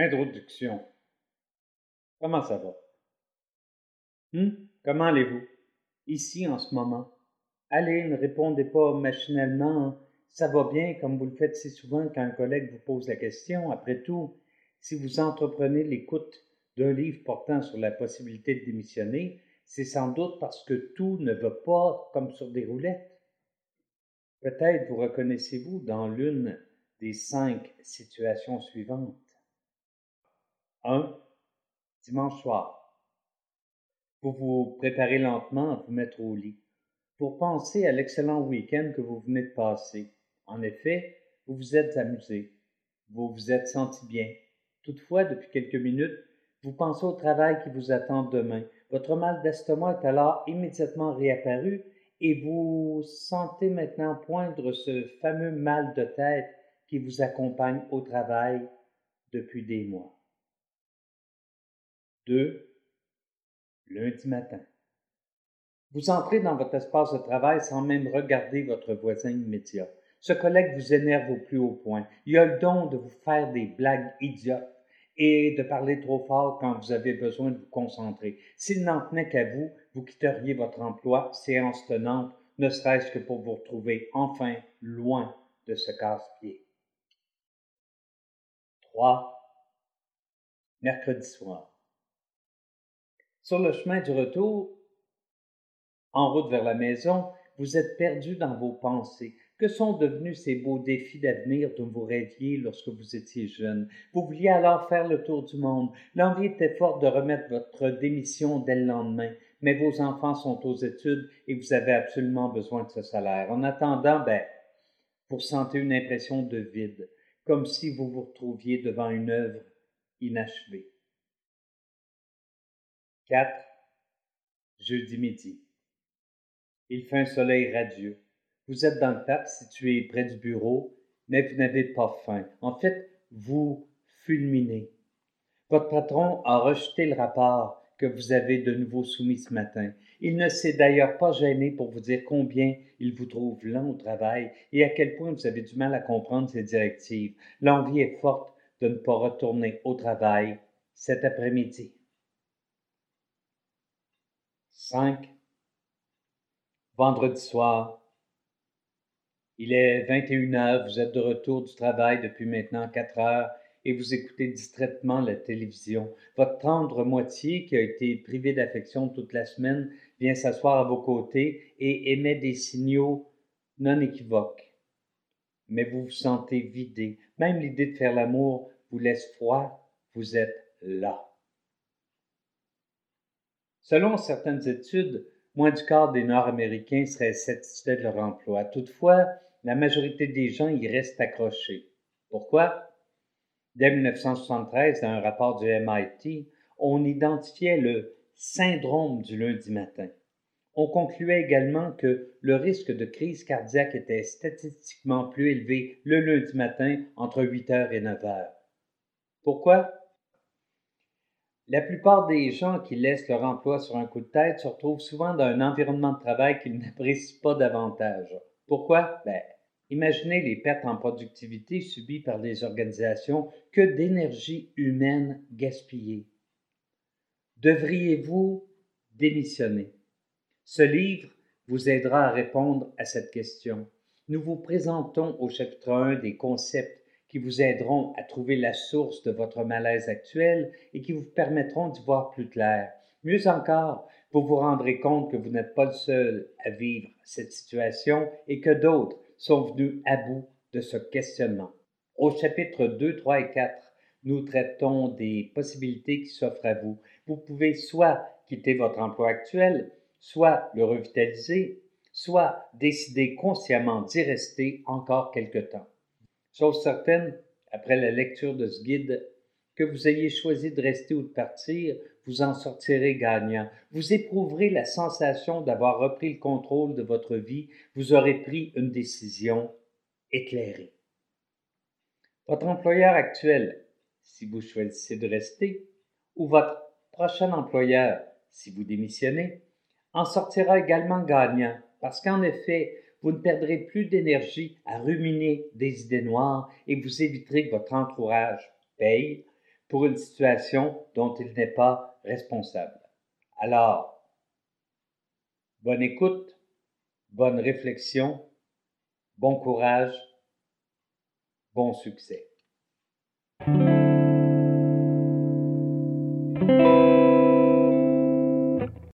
Introduction. Comment ça va? Hum? Comment allez-vous? Ici en ce moment. Allez, ne répondez pas machinalement. Hein. Ça va bien, comme vous le faites si souvent quand un collègue vous pose la question. Après tout, si vous entreprenez l'écoute d'un livre portant sur la possibilité de démissionner, c'est sans doute parce que tout ne va pas comme sur des roulettes. Peut-être vous reconnaissez-vous dans l'une des cinq situations suivantes. 1. Dimanche soir. Vous vous préparez lentement à vous mettre au lit pour penser à l'excellent week-end que vous venez de passer. En effet, vous vous êtes amusé, vous vous êtes senti bien. Toutefois, depuis quelques minutes, vous pensez au travail qui vous attend demain. Votre mal d'estomac est alors immédiatement réapparu et vous sentez maintenant poindre ce fameux mal de tête qui vous accompagne au travail depuis des mois. 2. Lundi matin. Vous entrez dans votre espace de travail sans même regarder votre voisin immédiat. Ce collègue vous énerve au plus haut point. Il a le don de vous faire des blagues idiotes et de parler trop fort quand vous avez besoin de vous concentrer. S'il n'en tenait qu'à vous, vous quitteriez votre emploi, séance tenante, ne serait-ce que pour vous retrouver enfin loin de ce casse-pied. 3. Mercredi soir. Sur le chemin du retour, en route vers la maison, vous êtes perdu dans vos pensées. Que sont devenus ces beaux défis d'avenir dont vous rêviez lorsque vous étiez jeune? Vous vouliez alors faire le tour du monde. L'envie était forte de remettre votre démission dès le lendemain. Mais vos enfants sont aux études et vous avez absolument besoin de ce salaire. En attendant, ben, vous ressentez une impression de vide, comme si vous vous retrouviez devant une œuvre inachevée. 4. Jeudi midi. Il fait un soleil radieux. Vous êtes dans le parc situé près du bureau, mais vous n'avez pas faim. En fait, vous fulminez. Votre patron a rejeté le rapport que vous avez de nouveau soumis ce matin. Il ne s'est d'ailleurs pas gêné pour vous dire combien il vous trouve lent au travail et à quel point vous avez du mal à comprendre ses directives. L'envie est forte de ne pas retourner au travail cet après-midi. 5. Vendredi soir. Il est 21 heures, vous êtes de retour du travail depuis maintenant 4 heures et vous écoutez distraitement la télévision. Votre tendre moitié, qui a été privée d'affection toute la semaine, vient s'asseoir à vos côtés et émet des signaux non équivoques. Mais vous vous sentez vidé. Même l'idée de faire l'amour vous laisse froid. Vous êtes là. Selon certaines études, moins du quart des Nord-Américains seraient satisfaits de leur emploi. Toutefois, la majorité des gens y restent accrochés. Pourquoi? Dès 1973, dans un rapport du MIT, on identifiait le syndrome du lundi matin. On concluait également que le risque de crise cardiaque était statistiquement plus élevé le lundi matin entre 8 heures et 9 heures. Pourquoi? La plupart des gens qui laissent leur emploi sur un coup de tête se retrouvent souvent dans un environnement de travail qu'ils n'apprécient pas davantage. Pourquoi? Ben, imaginez les pertes en productivité subies par des organisations, que d'énergie humaine gaspillée. Devriez-vous démissionner? Ce livre vous aidera à répondre à cette question. Nous vous présentons au chapitre 1 des concepts qui vous aideront à trouver la source de votre malaise actuel et qui vous permettront d'y voir plus clair. Mieux encore, vous vous rendrez compte que vous n'êtes pas le seul à vivre cette situation et que d'autres sont venus à bout de ce questionnement. Au chapitre 2, 3 et 4, nous traitons des possibilités qui s'offrent à vous. Vous pouvez soit quitter votre emploi actuel, soit le revitaliser, soit décider consciemment d'y rester encore quelque temps. Chose certaine, après la lecture de ce guide, que vous ayez choisi de rester ou de partir, vous en sortirez gagnant. Vous éprouverez la sensation d'avoir repris le contrôle de votre vie. Vous aurez pris une décision éclairée. Votre employeur actuel, si vous choisissez de rester, ou votre prochain employeur, si vous démissionnez, en sortira également gagnant, parce qu'en effet, vous ne perdrez plus d'énergie à ruminer des idées noires et vous éviterez que votre entourage paye pour une situation dont il n'est pas responsable. Alors, bonne écoute, bonne réflexion, bon courage, bon succès.